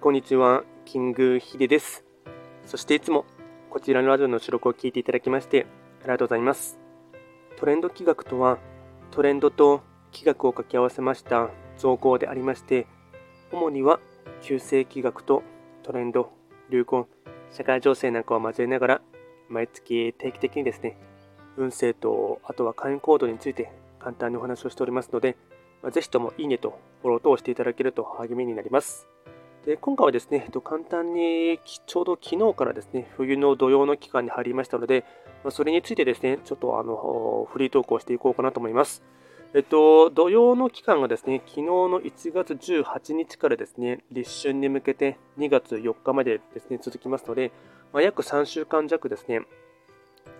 こんにちは、キングヒデです。そしていつもこちらのラジオの収録を聞いていただきましてありがとうございます。トレンド企画とは、トレンドと企画を掛け合わせました造語でありまして、主には旧世企画とトレンド、流行、社会情勢なんかを交えながら、毎月定期的にですね、運勢と、あとは会員行動について簡単にお話をしておりますので、ぜひともいいねとフォローと押していただけると励みになります。で今回はですね、簡単にちょうど昨日からですね、冬の土曜の期間に入りましたので、それについてですね、ちょっとあのフリートークをしていこうかなと思います。えっと、土曜の期間がですね、昨日の1月18日からですね、立春に向けて2月4日までですね、続きますので、まあ、約3週間弱ですね、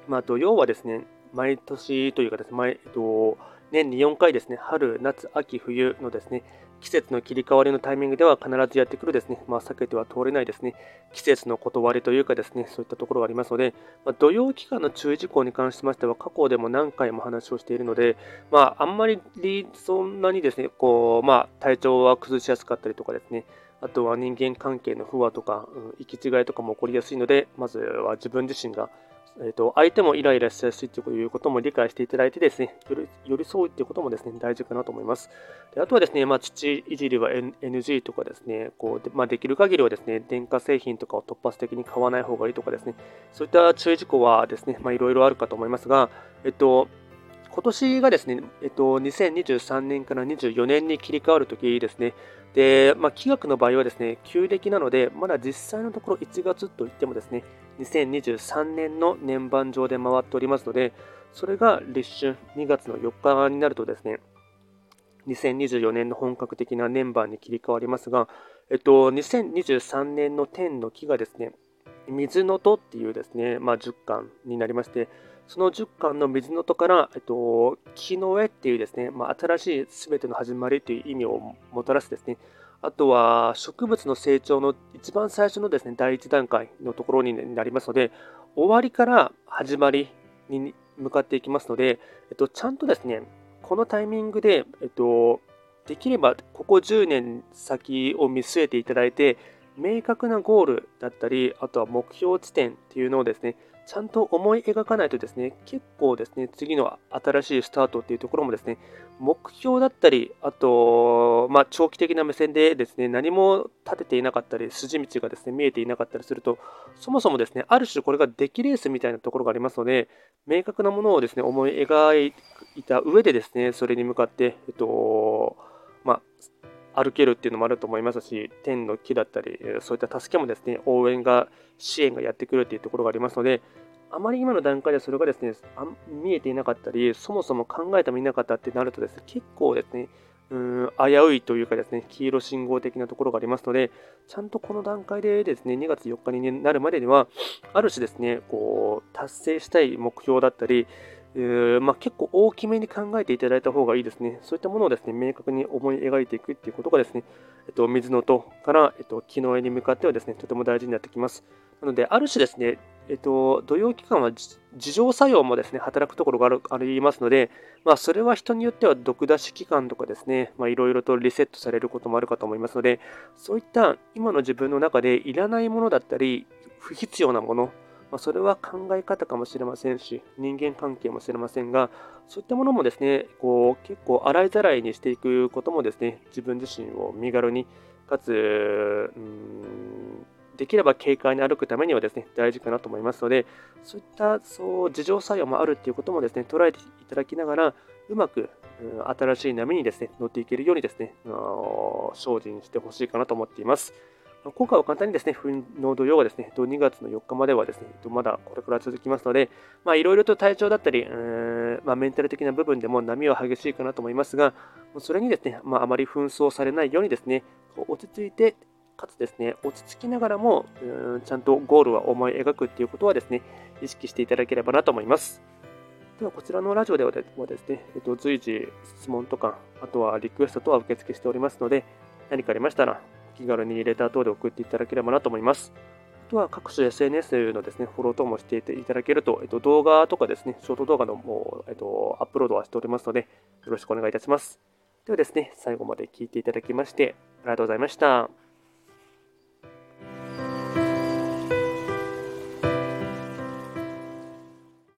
まあ、土曜はですね、毎年というかですね、毎えっと、年に4回ですね、春、夏、秋、冬のですね、季節の切り替わりのタイミングでは必ずやってくるですね、まあ、避けては通れないですね、季節の断りというかですね、そういったところがありますので、まあ、土曜期間の注意事項に関しましては、過去でも何回も話をしているので、まあ、あんまりそんなにですね、こう、まあ、体調は崩しやすかったりとかですね、あとは人間関係の不和とか、うん、行き違いとかも起こりやすいので、まずは自分自身がえーと、相手もイライラしやすいということも理解していただいてですね、寄り添うということもですね、大事かなと思います。であとはですね、まあ、父いじりは NG とかですね、こうでまあ、できる限りはですね、電化製品とかを突発的に買わない方がいいとかですね、そういった注意事項はですね、いろいろあるかと思いますが、えっと、今年がですね、えっと、2023年から24年に切り替わるときですね、で、まあ、企画の場合はですね、旧暦なので、まだ実際のところ1月といってもですね、2023年の年番上で回っておりますので、それが立春2月の4日になるとですね、2024年の本格的な年番に切り替わりますが、えっと、2023年の天の木がですね、水の戸っていうですね、まあ、10巻になりまして、その10巻の水の戸から、えっと、木の絵っていうですね、まあ、新しい全ての始まりという意味をもたらすですね、あとは植物の成長の一番最初のですね、第一段階のところになりますので、終わりから始まりに向かっていきますので、えっと、ちゃんとですね、このタイミングで、えっと、できればここ10年先を見据えていただいて、明確なゴールだったり、あとは目標地点っていうのをですね、ちゃんと思い描かないとですね、結構ですね、次の新しいスタートっていうところもですね、目標だったり、あと、まあ、長期的な目線でですね、何も立てていなかったり、筋道がですね、見えていなかったりすると、そもそもですね、ある種これが出来レースみたいなところがありますので、明確なものをですね、思い描いた上でですね、それに向かって、えっと、まあ、歩けるっていうのもあると思いますし、天の木だったり、そういった助けもですね、応援が、支援がやってくるっていうところがありますので、あまり今の段階でそれがですね、あ見えていなかったり、そもそも考えてもいなかったってなるとですね、結構ですね、うん危ういというかですね、黄色信号的なところがありますので、ちゃんとこの段階でですね、2月4日になるまでには、ある種ですね、こう、達成したい目標だったり、まあ、結構大きめに考えていただいた方がいいですね。そういったものをですね、明確に思い描いていくっていうことがですね、えっと、水の音から、えっと、木の絵に向かってはですね、とても大事になってきます。なので、ある種ですね、えっと、土曜期間は自浄作用もですね、働くところがあるありますので、まあ、それは人によっては毒出し期間とかですね、まあ、いろいろとリセットされることもあるかと思いますので、そういった今の自分の中でいらないものだったり、不必要なもの、まあ、それは考え方かもしれませんし、人間関係もしれませんが、そういったものもですね、こう結構洗いざらいにしていくこともですね、自分自身を身軽に、かつ、うんできれば軽快に歩くためにはですね、大事かなと思いますので、そういったそう自浄作用もあるっていうこともですね、捉えていただきながら、うまく、新しい波にですね、乗っていけるようにですね、精進してほしいかなと思っています。今回は簡単にですね、冬の土曜はですね、2月の4日まではですね、まだこれから続きますので、まあ、いろいろと体調だったり、まあ、メンタル的な部分でも波は激しいかなと思いますが、それにですね、まあ、あまり紛争されないようにですね、落ち着いてかつですね、落ち着きながらも、んちゃんとゴールは思い描くっていうことはですね、意識していただければなと思います。では、こちらのラジオではですね、えっと、随時質問とか、あとはリクエストとは受付しておりますので、何かありましたら、気軽にレター等で送っていただければなと思います。あとは各種 SNS のですね、フォロー等もしていただけると、えっと、動画とかですね、ショート動画のもう、えっと、アップロードはしておりますので、よろしくお願いいたします。ではですね、最後まで聞いていただきまして、ありがとうございました。